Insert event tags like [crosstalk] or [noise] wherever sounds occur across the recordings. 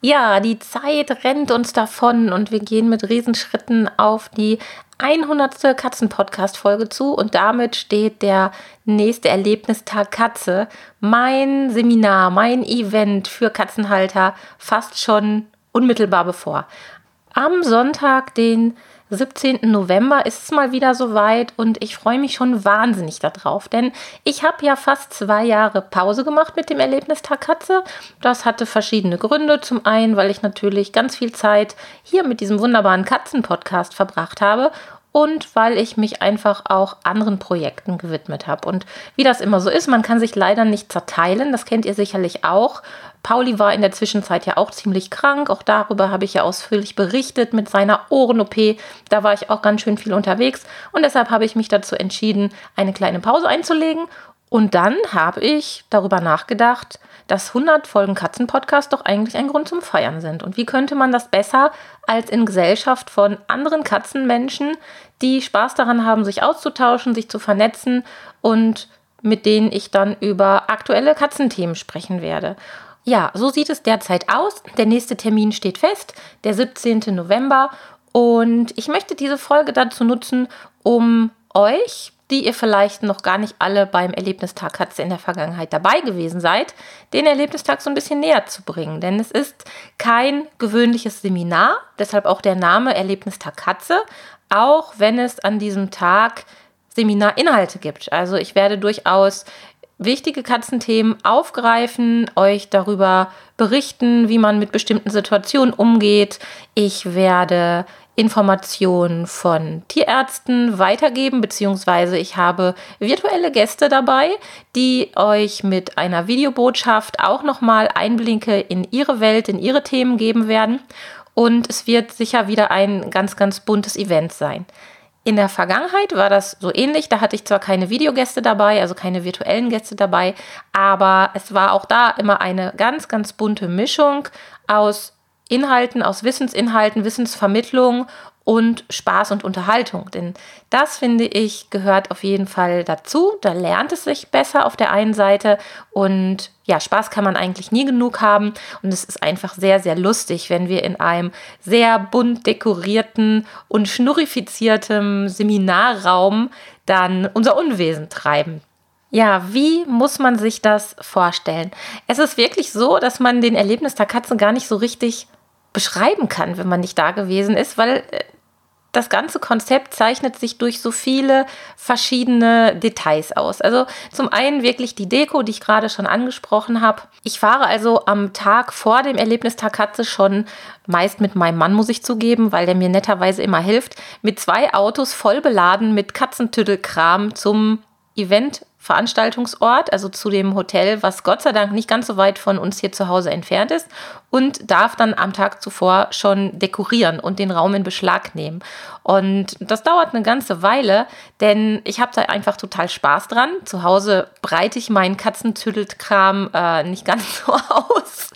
Ja, die Zeit rennt uns davon und wir gehen mit Riesenschritten auf die 100. Katzenpodcast-Folge zu und damit steht der nächste Erlebnistag Katze, mein Seminar, mein Event für Katzenhalter fast schon unmittelbar bevor. Am Sonntag, den 17. November ist es mal wieder soweit und ich freue mich schon wahnsinnig darauf, denn ich habe ja fast zwei Jahre Pause gemacht mit dem Erlebnistag Katze. Das hatte verschiedene Gründe. Zum einen, weil ich natürlich ganz viel Zeit hier mit diesem wunderbaren Katzenpodcast verbracht habe und weil ich mich einfach auch anderen Projekten gewidmet habe. Und wie das immer so ist, man kann sich leider nicht zerteilen, das kennt ihr sicherlich auch. Pauli war in der Zwischenzeit ja auch ziemlich krank. Auch darüber habe ich ja ausführlich berichtet mit seiner Ohren-OP. Da war ich auch ganz schön viel unterwegs. Und deshalb habe ich mich dazu entschieden, eine kleine Pause einzulegen. Und dann habe ich darüber nachgedacht, dass 100 Folgen Katzenpodcast doch eigentlich ein Grund zum Feiern sind. Und wie könnte man das besser als in Gesellschaft von anderen Katzenmenschen, die Spaß daran haben, sich auszutauschen, sich zu vernetzen und mit denen ich dann über aktuelle Katzenthemen sprechen werde. Ja, so sieht es derzeit aus. Der nächste Termin steht fest, der 17. November. Und ich möchte diese Folge dazu nutzen, um euch, die ihr vielleicht noch gar nicht alle beim Erlebnistag Katze in der Vergangenheit dabei gewesen seid, den Erlebnistag so ein bisschen näher zu bringen. Denn es ist kein gewöhnliches Seminar, deshalb auch der Name Erlebnistag Katze, auch wenn es an diesem Tag Seminarinhalte gibt. Also ich werde durchaus wichtige Katzenthemen aufgreifen, euch darüber berichten, wie man mit bestimmten Situationen umgeht. Ich werde Informationen von Tierärzten weitergeben, beziehungsweise ich habe virtuelle Gäste dabei, die euch mit einer Videobotschaft auch nochmal Einblicke in ihre Welt, in ihre Themen geben werden. Und es wird sicher wieder ein ganz, ganz buntes Event sein. In der Vergangenheit war das so ähnlich. Da hatte ich zwar keine Videogäste dabei, also keine virtuellen Gäste dabei, aber es war auch da immer eine ganz, ganz bunte Mischung aus Inhalten, aus Wissensinhalten, Wissensvermittlung und Spaß und Unterhaltung. Denn das, finde ich, gehört auf jeden Fall dazu. Da lernt es sich besser auf der einen Seite und ja, Spaß kann man eigentlich nie genug haben und es ist einfach sehr, sehr lustig, wenn wir in einem sehr bunt dekorierten und schnurrifizierten Seminarraum dann unser Unwesen treiben. Ja, wie muss man sich das vorstellen? Es ist wirklich so, dass man den Erlebnis der Katzen gar nicht so richtig beschreiben kann, wenn man nicht da gewesen ist, weil äh, das ganze Konzept zeichnet sich durch so viele verschiedene Details aus. Also zum einen wirklich die Deko, die ich gerade schon angesprochen habe. Ich fahre also am Tag vor dem Erlebnistag Katze schon meist mit meinem Mann, muss ich zugeben, weil der mir netterweise immer hilft, mit zwei Autos voll beladen mit Katzentüddelkram zum Event Veranstaltungsort, also zu dem Hotel, was Gott sei Dank nicht ganz so weit von uns hier zu Hause entfernt ist und darf dann am Tag zuvor schon dekorieren und den Raum in Beschlag nehmen. Und das dauert eine ganze Weile, denn ich habe da einfach total Spaß dran. Zu Hause breite ich meinen Katzentüdeltkram äh, nicht ganz [laughs] so aus.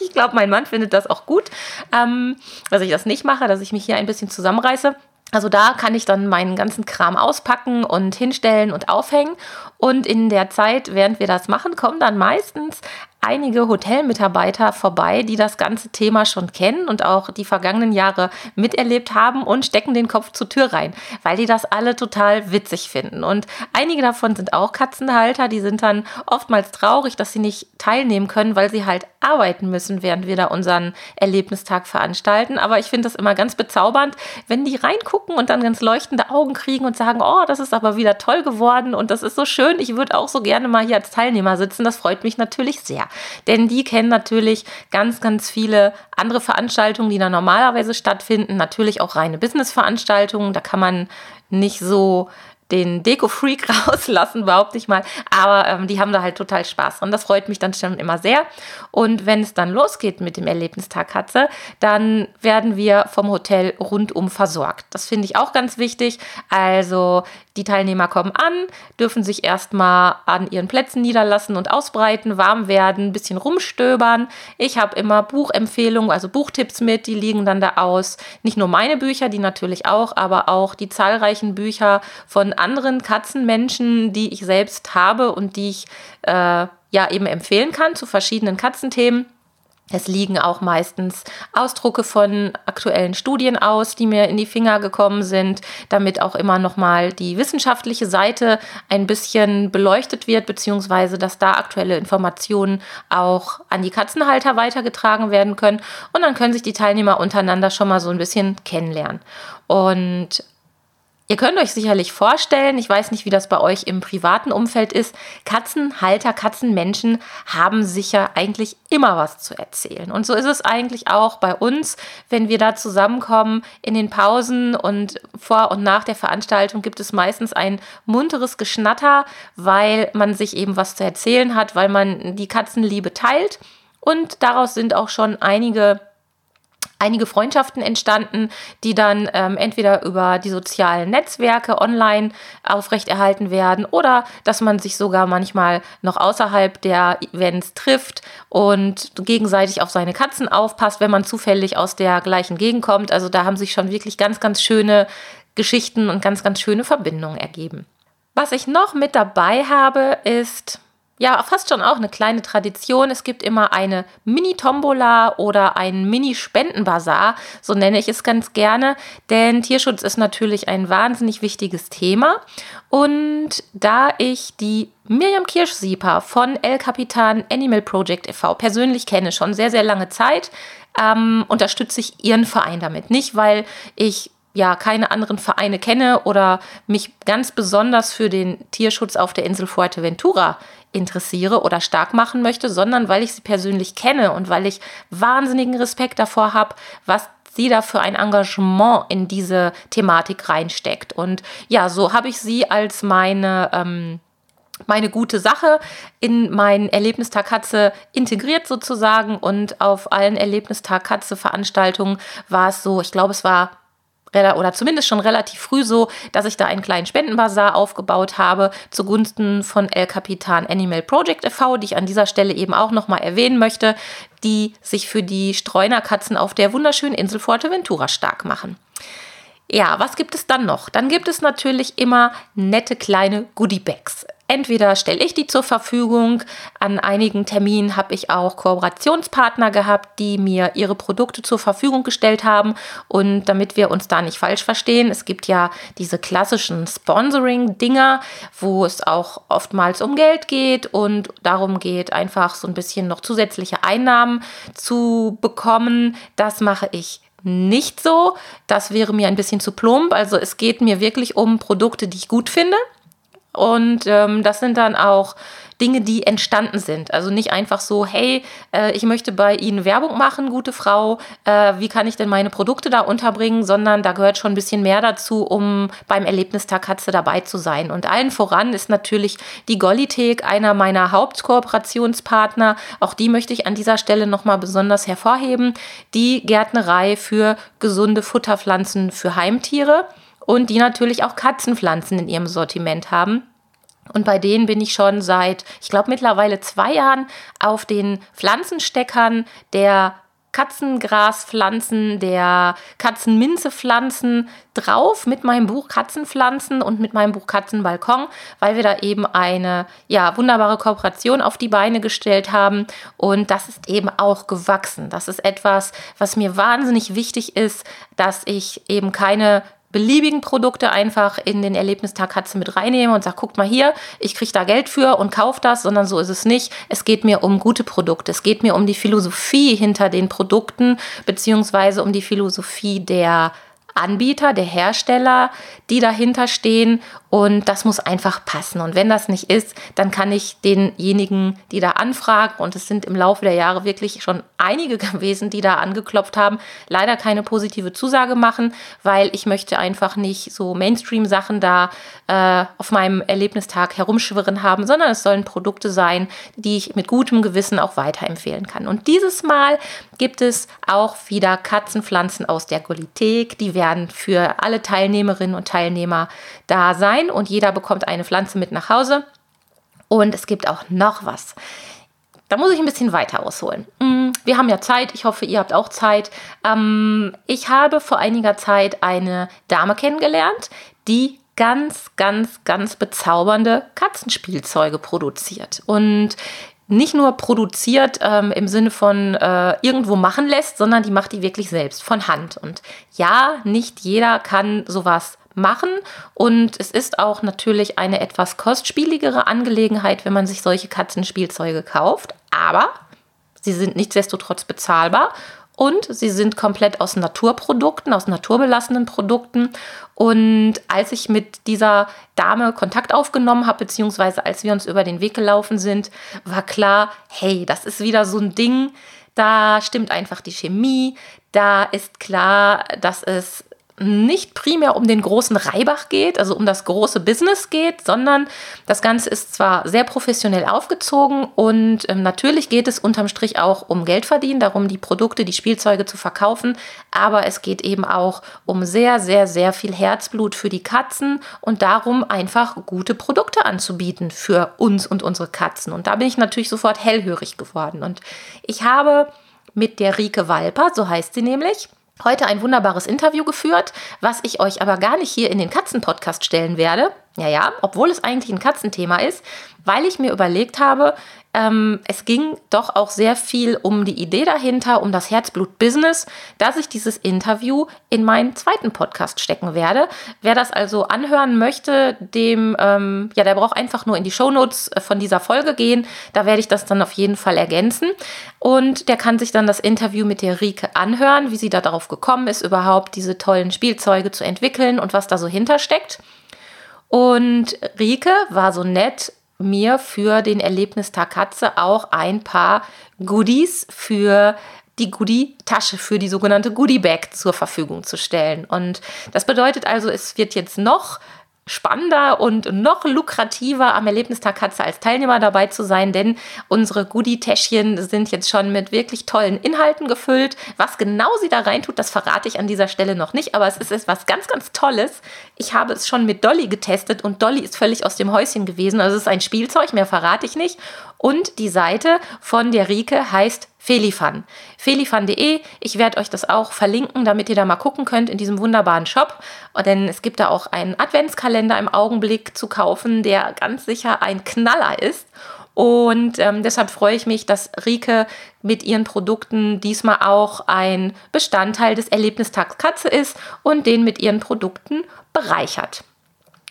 Ich glaube, mein Mann findet das auch gut, ähm, dass ich das nicht mache, dass ich mich hier ein bisschen zusammenreiße. Also da kann ich dann meinen ganzen Kram auspacken und hinstellen und aufhängen. Und in der Zeit, während wir das machen, kommen dann meistens einige Hotelmitarbeiter vorbei, die das ganze Thema schon kennen und auch die vergangenen Jahre miterlebt haben und stecken den Kopf zur Tür rein, weil die das alle total witzig finden. Und einige davon sind auch Katzenhalter, die sind dann oftmals traurig, dass sie nicht teilnehmen können, weil sie halt arbeiten müssen, während wir da unseren Erlebnistag veranstalten. Aber ich finde das immer ganz bezaubernd, wenn die reingucken und dann ganz leuchtende Augen kriegen und sagen, oh, das ist aber wieder toll geworden und das ist so schön. Ich würde auch so gerne mal hier als Teilnehmer sitzen. Das freut mich natürlich sehr. Denn die kennen natürlich ganz, ganz viele andere Veranstaltungen, die da normalerweise stattfinden. Natürlich auch reine Business-Veranstaltungen. Da kann man nicht so den Deko-Freak [laughs] rauslassen, behaupte ich mal. Aber ähm, die haben da halt total Spaß und das freut mich dann schon immer sehr. Und wenn es dann losgeht mit dem Erlebnistag Katze, dann werden wir vom Hotel rundum versorgt. Das finde ich auch ganz wichtig. Also die Teilnehmer kommen an, dürfen sich erstmal an ihren Plätzen niederlassen und ausbreiten, warm werden, ein bisschen rumstöbern. Ich habe immer Buchempfehlungen, also Buchtipps mit, die liegen dann da aus. Nicht nur meine Bücher, die natürlich auch, aber auch die zahlreichen Bücher von anderen Katzenmenschen, die ich selbst habe und die ich äh, ja eben empfehlen kann zu verschiedenen Katzenthemen. Es liegen auch meistens Ausdrucke von aktuellen Studien aus, die mir in die Finger gekommen sind, damit auch immer nochmal die wissenschaftliche Seite ein bisschen beleuchtet wird, beziehungsweise dass da aktuelle Informationen auch an die Katzenhalter weitergetragen werden können. Und dann können sich die Teilnehmer untereinander schon mal so ein bisschen kennenlernen. Und Ihr könnt euch sicherlich vorstellen, ich weiß nicht, wie das bei euch im privaten Umfeld ist, Katzenhalter, Katzenmenschen haben sicher eigentlich immer was zu erzählen. Und so ist es eigentlich auch bei uns, wenn wir da zusammenkommen in den Pausen und vor und nach der Veranstaltung gibt es meistens ein munteres Geschnatter, weil man sich eben was zu erzählen hat, weil man die Katzenliebe teilt. Und daraus sind auch schon einige einige Freundschaften entstanden, die dann ähm, entweder über die sozialen Netzwerke online aufrechterhalten werden oder dass man sich sogar manchmal noch außerhalb der Events trifft und gegenseitig auf seine Katzen aufpasst, wenn man zufällig aus der gleichen Gegend kommt. Also da haben sich schon wirklich ganz, ganz schöne Geschichten und ganz, ganz schöne Verbindungen ergeben. Was ich noch mit dabei habe, ist ja fast schon auch eine kleine Tradition. Es gibt immer eine Mini-Tombola oder einen Mini-Spendenbazar, so nenne ich es ganz gerne, denn Tierschutz ist natürlich ein wahnsinnig wichtiges Thema. Und da ich die Miriam Kirschsieper von El Capitan Animal Project e.V. persönlich kenne, schon sehr, sehr lange Zeit, ähm, unterstütze ich ihren Verein damit. Nicht, weil ich ja keine anderen Vereine kenne oder mich ganz besonders für den Tierschutz auf der Insel Fuerteventura interessiere oder stark machen möchte, sondern weil ich sie persönlich kenne und weil ich wahnsinnigen Respekt davor habe, was sie da für ein Engagement in diese Thematik reinsteckt. Und ja, so habe ich sie als meine ähm, meine gute Sache in mein Erlebnistag Katze integriert sozusagen und auf allen Erlebnistag Katze Veranstaltungen war es so, ich glaube, es war oder zumindest schon relativ früh so, dass ich da einen kleinen Spendenbazar aufgebaut habe zugunsten von El Capitan Animal Project e.V., die ich an dieser Stelle eben auch nochmal erwähnen möchte, die sich für die Streunerkatzen auf der wunderschönen Insel Fuerteventura stark machen. Ja, was gibt es dann noch? Dann gibt es natürlich immer nette kleine Goodie-Bags. Entweder stelle ich die zur Verfügung, an einigen Terminen habe ich auch Kooperationspartner gehabt, die mir ihre Produkte zur Verfügung gestellt haben. Und damit wir uns da nicht falsch verstehen, es gibt ja diese klassischen Sponsoring-Dinger, wo es auch oftmals um Geld geht und darum geht, einfach so ein bisschen noch zusätzliche Einnahmen zu bekommen. Das mache ich nicht so. Das wäre mir ein bisschen zu plump. Also es geht mir wirklich um Produkte, die ich gut finde. Und ähm, das sind dann auch Dinge, die entstanden sind. Also nicht einfach so, hey, äh, ich möchte bei Ihnen Werbung machen, gute Frau, äh, wie kann ich denn meine Produkte da unterbringen, sondern da gehört schon ein bisschen mehr dazu, um beim Erlebnistag Katze dabei zu sein. Und allen voran ist natürlich die Gollithek, einer meiner Hauptkooperationspartner. Auch die möchte ich an dieser Stelle nochmal besonders hervorheben. Die Gärtnerei für gesunde Futterpflanzen für Heimtiere und die natürlich auch Katzenpflanzen in ihrem Sortiment haben. Und bei denen bin ich schon seit, ich glaube, mittlerweile zwei Jahren auf den Pflanzensteckern der Katzengraspflanzen, der Katzenminzepflanzen drauf mit meinem Buch Katzenpflanzen und mit meinem Buch Katzenbalkon, weil wir da eben eine ja, wunderbare Kooperation auf die Beine gestellt haben. Und das ist eben auch gewachsen. Das ist etwas, was mir wahnsinnig wichtig ist, dass ich eben keine beliebigen Produkte einfach in den Erlebnistag Katze mit reinnehme und sage, guckt mal hier, ich kriege da Geld für und kaufe das, sondern so ist es nicht. Es geht mir um gute Produkte. Es geht mir um die Philosophie hinter den Produkten, beziehungsweise um die Philosophie der Anbieter, der Hersteller, die dahinter stehen Und das muss einfach passen. Und wenn das nicht ist, dann kann ich denjenigen, die da anfragen, und es sind im Laufe der Jahre wirklich schon einige [laughs] gewesen, die da angeklopft haben, leider keine positive Zusage machen, weil ich möchte einfach nicht so Mainstream-Sachen da äh, auf meinem Erlebnistag herumschwirren haben, sondern es sollen Produkte sein, die ich mit gutem Gewissen auch weiterempfehlen kann. Und dieses Mal gibt es auch wieder Katzenpflanzen aus der Golithek. Die werden für alle Teilnehmerinnen und Teilnehmer da sein und jeder bekommt eine Pflanze mit nach Hause. Und es gibt auch noch was. Da muss ich ein bisschen weiter ausholen. Mm, wir haben ja Zeit. Ich hoffe, ihr habt auch Zeit. Ähm, ich habe vor einiger Zeit eine Dame kennengelernt, die ganz, ganz, ganz bezaubernde Katzenspielzeuge produziert. Und nicht nur produziert ähm, im Sinne von äh, irgendwo machen lässt, sondern die macht die wirklich selbst von Hand. Und ja, nicht jeder kann sowas machen. Und es ist auch natürlich eine etwas kostspieligere Angelegenheit, wenn man sich solche Katzenspielzeuge kauft, aber sie sind nichtsdestotrotz bezahlbar und sie sind komplett aus Naturprodukten, aus naturbelassenen Produkten. Und als ich mit dieser Dame Kontakt aufgenommen habe, beziehungsweise als wir uns über den Weg gelaufen sind, war klar, hey, das ist wieder so ein Ding, da stimmt einfach die Chemie, da ist klar, dass es nicht primär um den großen Reibach geht, also um das große Business geht, sondern das Ganze ist zwar sehr professionell aufgezogen und ähm, natürlich geht es unterm Strich auch um Geld verdienen, darum die Produkte, die Spielzeuge zu verkaufen, aber es geht eben auch um sehr, sehr, sehr viel Herzblut für die Katzen und darum einfach gute Produkte anzubieten für uns und unsere Katzen. Und da bin ich natürlich sofort hellhörig geworden. Und ich habe mit der Rike Walper, so heißt sie nämlich, heute ein wunderbares Interview geführt, was ich euch aber gar nicht hier in den Katzenpodcast stellen werde. Ja, ja, obwohl es eigentlich ein Katzenthema ist, weil ich mir überlegt habe, ähm, es ging doch auch sehr viel um die Idee dahinter, um das Herzblut-Business, dass ich dieses Interview in meinen zweiten Podcast stecken werde. Wer das also anhören möchte, dem, ähm, ja, der braucht einfach nur in die Shownotes äh, von dieser Folge gehen. Da werde ich das dann auf jeden Fall ergänzen. Und der kann sich dann das Interview mit der Rike anhören, wie sie da darauf gekommen ist, überhaupt diese tollen Spielzeuge zu entwickeln und was da so hintersteckt. Und Rike war so nett mir für den Erlebnistag Katze auch ein paar Goodies für die Goodie-Tasche für die sogenannte Goodie-Bag zur Verfügung zu stellen. Und das bedeutet also, es wird jetzt noch spannender und noch lukrativer am Erlebnistag Katze als Teilnehmer dabei zu sein, denn unsere Goodie-Täschchen sind jetzt schon mit wirklich tollen Inhalten gefüllt. Was genau sie da reintut, das verrate ich an dieser Stelle noch nicht, aber es ist etwas ganz, ganz Tolles. Ich habe es schon mit Dolly getestet und Dolly ist völlig aus dem Häuschen gewesen. Also es ist ein Spielzeug, mehr verrate ich nicht. Und die Seite von der Rike heißt Felifan. Felifan.de. Ich werde euch das auch verlinken, damit ihr da mal gucken könnt in diesem wunderbaren Shop. Denn es gibt da auch einen Adventskalender im Augenblick zu kaufen, der ganz sicher ein Knaller ist. Und ähm, deshalb freue ich mich, dass Rike mit ihren Produkten diesmal auch ein Bestandteil des Erlebnistags Katze ist und den mit ihren Produkten bereichert.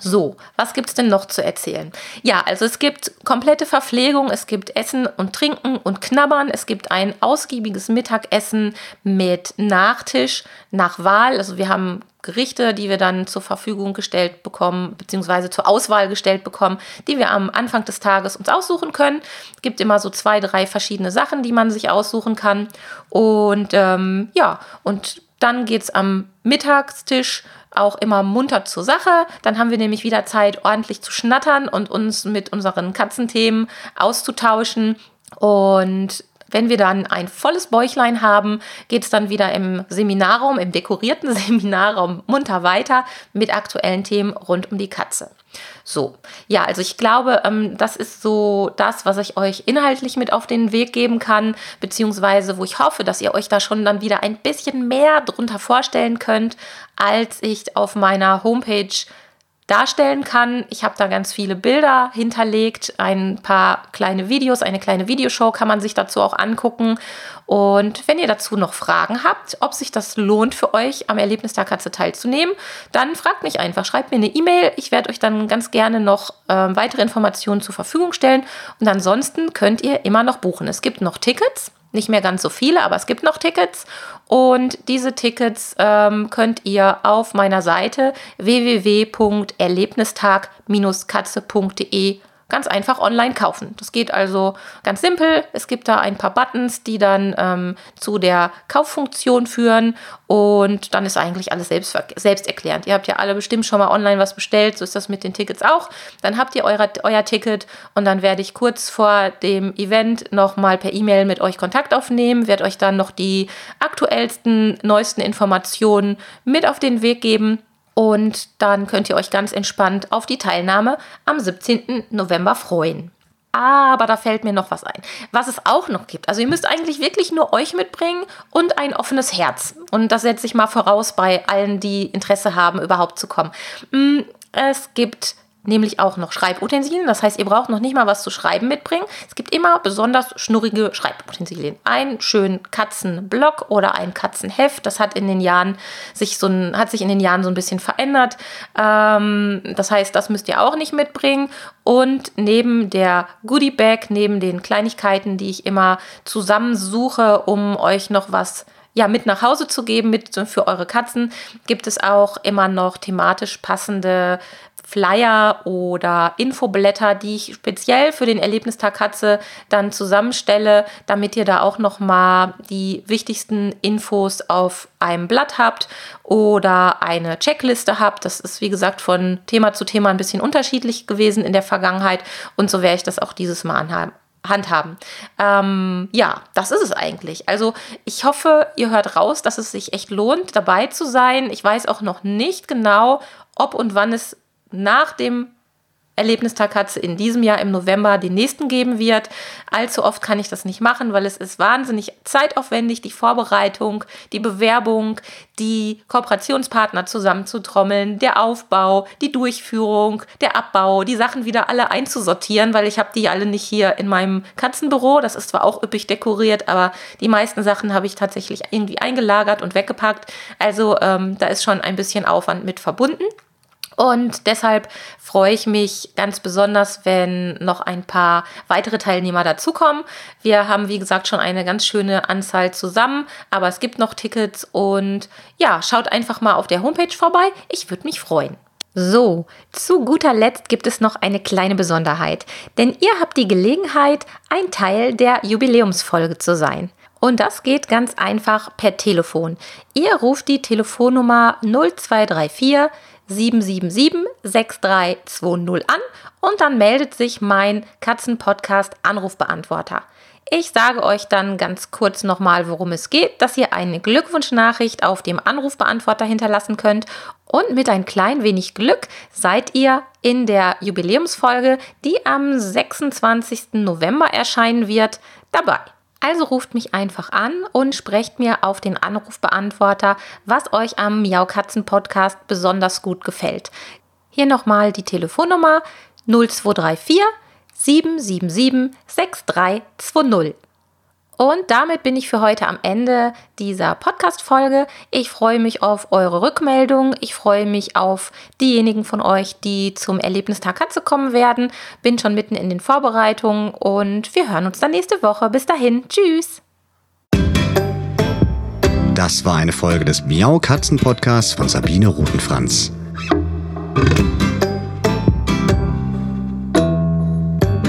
So, was gibt es denn noch zu erzählen? Ja, also es gibt komplette Verpflegung, es gibt Essen und Trinken und Knabbern, es gibt ein ausgiebiges Mittagessen mit Nachtisch nach Wahl. Also wir haben Gerichte, die wir dann zur Verfügung gestellt bekommen, beziehungsweise zur Auswahl gestellt bekommen, die wir am Anfang des Tages uns aussuchen können. Es gibt immer so zwei, drei verschiedene Sachen, die man sich aussuchen kann. Und ähm, ja, und dann geht es am Mittagstisch auch immer munter zur Sache. Dann haben wir nämlich wieder Zeit, ordentlich zu schnattern und uns mit unseren Katzenthemen auszutauschen. Und wenn wir dann ein volles Bäuchlein haben, geht es dann wieder im Seminarraum, im dekorierten [laughs] Seminarraum munter weiter mit aktuellen Themen rund um die Katze. So, ja, also ich glaube, ähm, das ist so das, was ich euch inhaltlich mit auf den Weg geben kann, beziehungsweise wo ich hoffe, dass ihr euch da schon dann wieder ein bisschen mehr drunter vorstellen könnt, als ich auf meiner Homepage darstellen kann. Ich habe da ganz viele Bilder hinterlegt, ein paar kleine Videos, eine kleine Videoshow kann man sich dazu auch angucken. Und wenn ihr dazu noch Fragen habt, ob sich das lohnt für euch, am Erlebnistag Katze teilzunehmen, dann fragt mich einfach, schreibt mir eine E-Mail. Ich werde euch dann ganz gerne noch äh, weitere Informationen zur Verfügung stellen. Und ansonsten könnt ihr immer noch buchen. Es gibt noch Tickets. Nicht mehr ganz so viele, aber es gibt noch Tickets. Und diese Tickets ähm, könnt ihr auf meiner Seite www.erlebnistag-katze.de ganz einfach online kaufen. Das geht also ganz simpel. Es gibt da ein paar Buttons, die dann ähm, zu der Kauffunktion führen und dann ist eigentlich alles selbst, selbst erklärend. Ihr habt ja alle bestimmt schon mal online was bestellt, so ist das mit den Tickets auch. Dann habt ihr eure, euer Ticket und dann werde ich kurz vor dem Event nochmal per E-Mail mit euch Kontakt aufnehmen, werde euch dann noch die aktuellsten, neuesten Informationen mit auf den Weg geben und dann könnt ihr euch ganz entspannt auf die Teilnahme am 17. November freuen. Aber da fällt mir noch was ein. Was es auch noch gibt. Also ihr müsst eigentlich wirklich nur euch mitbringen und ein offenes Herz. Und das setze ich mal voraus bei allen, die Interesse haben, überhaupt zu kommen. Mm, es gibt nämlich auch noch Schreibutensilien. Das heißt, ihr braucht noch nicht mal was zu schreiben mitbringen. Es gibt immer besonders schnurrige Schreibutensilien. Ein schönen Katzenblock oder ein Katzenheft. Das hat in den Jahren sich so ein, hat sich in den Jahren so ein bisschen verändert. Ähm, das heißt, das müsst ihr auch nicht mitbringen. Und neben der Goodie Bag, neben den Kleinigkeiten, die ich immer zusammensuche, um euch noch was ja, mit nach Hause zu geben mit für eure Katzen, gibt es auch immer noch thematisch passende Flyer oder Infoblätter, die ich speziell für den Erlebnistag Katze dann zusammenstelle, damit ihr da auch noch mal die wichtigsten Infos auf einem Blatt habt oder eine Checkliste habt. Das ist wie gesagt von Thema zu Thema ein bisschen unterschiedlich gewesen in der Vergangenheit und so werde ich das auch dieses Mal anhaben handhaben. Ähm, ja, das ist es eigentlich. Also ich hoffe, ihr hört raus, dass es sich echt lohnt, dabei zu sein. Ich weiß auch noch nicht genau, ob und wann es nach dem Erlebnistag Katze in diesem Jahr im November den nächsten geben wird. Allzu oft kann ich das nicht machen, weil es ist wahnsinnig zeitaufwendig, die Vorbereitung, die Bewerbung, die Kooperationspartner zusammenzutrommeln, der Aufbau, die Durchführung, der Abbau, die Sachen wieder alle einzusortieren, weil ich habe die alle nicht hier in meinem Katzenbüro. Das ist zwar auch üppig dekoriert, aber die meisten Sachen habe ich tatsächlich irgendwie eingelagert und weggepackt. Also ähm, da ist schon ein bisschen Aufwand mit verbunden. Und deshalb freue ich mich ganz besonders, wenn noch ein paar weitere Teilnehmer dazukommen. Wir haben, wie gesagt, schon eine ganz schöne Anzahl zusammen, aber es gibt noch Tickets und ja, schaut einfach mal auf der Homepage vorbei. Ich würde mich freuen. So, zu guter Letzt gibt es noch eine kleine Besonderheit, denn ihr habt die Gelegenheit, ein Teil der Jubiläumsfolge zu sein. Und das geht ganz einfach per Telefon. Ihr ruft die Telefonnummer 0234 777 6320 an und dann meldet sich mein Katzenpodcast Anrufbeantworter. Ich sage euch dann ganz kurz nochmal, worum es geht, dass ihr eine Glückwunschnachricht auf dem Anrufbeantworter hinterlassen könnt und mit ein klein wenig Glück seid ihr in der Jubiläumsfolge, die am 26. November erscheinen wird, dabei. Also ruft mich einfach an und sprecht mir auf den Anrufbeantworter, was euch am Miaukatzen Podcast besonders gut gefällt. Hier nochmal die Telefonnummer 0234 777 6320. Und damit bin ich für heute am Ende dieser Podcast-Folge. Ich freue mich auf eure Rückmeldung. Ich freue mich auf diejenigen von euch, die zum Erlebnistag Katze kommen werden. Bin schon mitten in den Vorbereitungen und wir hören uns dann nächste Woche. Bis dahin. Tschüss. Das war eine Folge des Miau Katzen Podcasts von Sabine Rutenfranz.